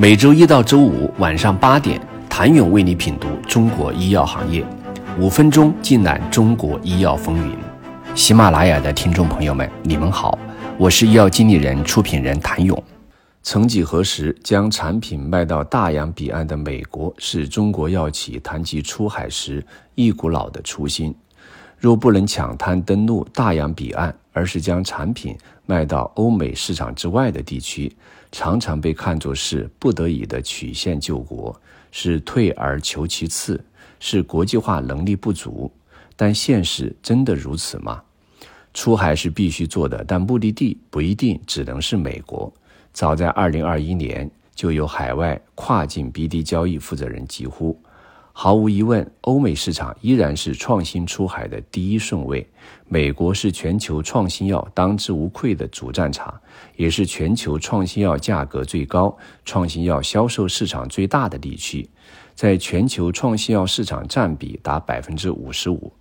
每周一到周五晚上八点，谭勇为你品读中国医药行业，五分钟尽览中国医药风云。喜马拉雅的听众朋友们，你们好，我是医药经理人、出品人谭勇。曾几何时，将产品卖到大洋彼岸的美国，是中国药企谈及出海时一股脑的初心。若不能抢滩登陆大洋彼岸，而是将产品卖到欧美市场之外的地区，常常被看作是不得已的曲线救国，是退而求其次，是国际化能力不足。但现实真的如此吗？出海是必须做的，但目的地不一定只能是美国。早在2021年，就有海外跨境 BD 交易负责人疾呼。毫无疑问，欧美市场依然是创新出海的第一顺位。美国是全球创新药当之无愧的主战场，也是全球创新药价格最高、创新药销售市场最大的地区，在全球创新药市场占比达百分之五十五。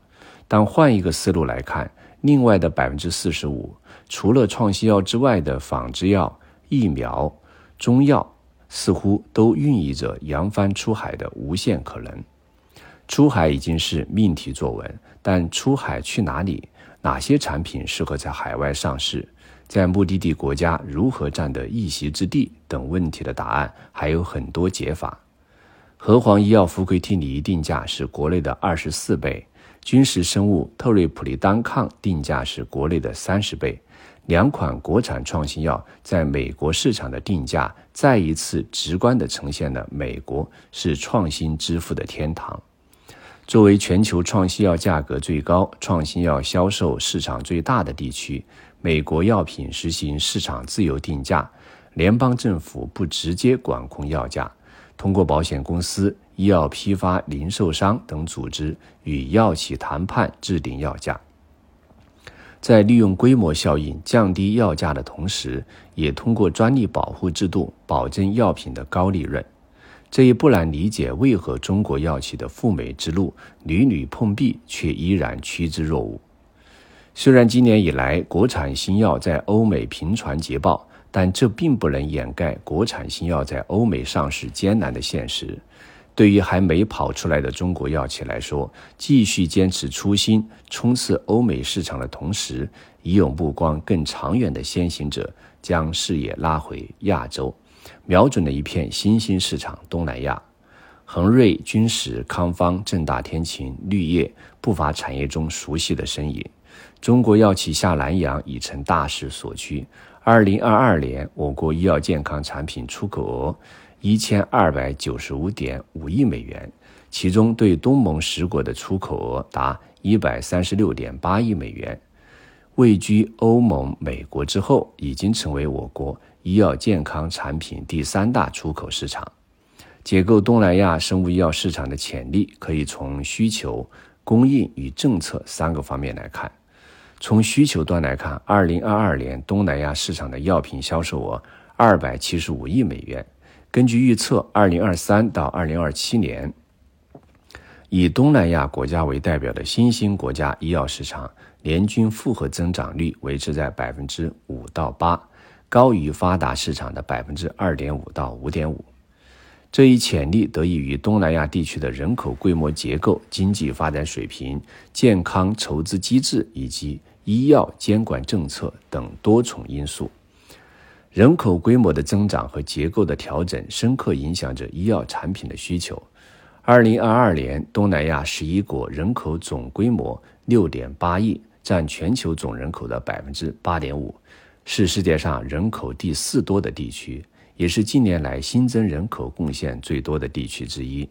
但换一个思路来看，另外的百分之四十五，除了创新药之外的仿制药、疫苗、中药。似乎都孕育着扬帆出海的无限可能。出海已经是命题作文，但出海去哪里？哪些产品适合在海外上市？在目的地国家如何占得一席之地？等问题的答案还有很多解法。和黄医药福奎替尼定价是国内的二十四倍，君实生物特瑞普利单抗定价是国内的三十倍。两款国产创新药在美国市场的定价，再一次直观地呈现了美国是创新支付的天堂。作为全球创新药价格最高、创新药销售市场最大的地区，美国药品实行市场自由定价，联邦政府不直接管控药价，通过保险公司、医药批发零售商等组织与药企谈判制定药价。在利用规模效应降低药价的同时，也通过专利保护制度保证药品的高利润。这也不难理解为何中国药企的赴美之路屡屡碰壁，却依然趋之若鹜。虽然今年以来国产新药在欧美频传捷报，但这并不能掩盖国产新药在欧美上市艰难的现实。对于还没跑出来的中国药企来说，继续坚持初心，冲刺欧美市场的同时，已有目光更长远的先行者将视野拉回亚洲，瞄准了一片新兴市场——东南亚。恒瑞、君实、康方、正大天晴、绿叶，不乏产业中熟悉的身影。中国药企下南洋已成大势所趋。二零二二年，我国医药健康产品出口额。一千二百九十五点五亿美元，其中对东盟十国的出口额达一百三十六点八亿美元，位居欧盟、美国之后，已经成为我国医药健康产品第三大出口市场。解构东南亚生物医药市场的潜力，可以从需求、供应与政策三个方面来看。从需求端来看，二零二二年东南亚市场的药品销售额二百七十五亿美元。根据预测，二零二三到二零二七年，以东南亚国家为代表的新兴国家医药市场年均复合增长率维持在百分之五到八，高于发达市场的百分之二点五到五点五。这一潜力得益于东南亚地区的人口规模结构、经济发展水平、健康筹资机制以及医药监管政策等多重因素。人口规模的增长和结构的调整，深刻影响着医药产品的需求。二零二二年，东南亚十一国人口总规模六点八亿，占全球总人口的百分之八点五，是世界上人口第四多的地区，也是近年来新增人口贡献最多的地区之一。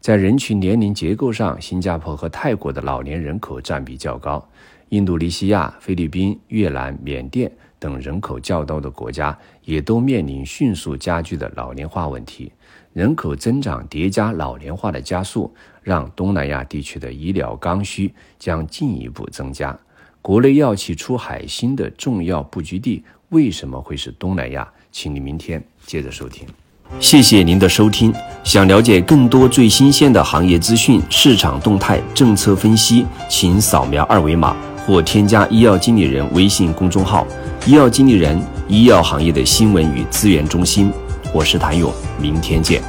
在人群年龄结构上，新加坡和泰国的老年人口占比较高，印度尼西亚、菲律宾、越南、缅甸。等人口较多的国家也都面临迅速加剧的老龄化问题，人口增长叠加老龄化的加速，让东南亚地区的医疗刚需将进一步增加。国内药企出海新的重要布局地为什么会是东南亚？请你明天接着收听。谢谢您的收听。想了解更多最新鲜的行业资讯、市场动态、政策分析，请扫描二维码或添加医药经理人微信公众号。医药经理人，医药行业的新闻与资源中心。我是谭勇，明天见。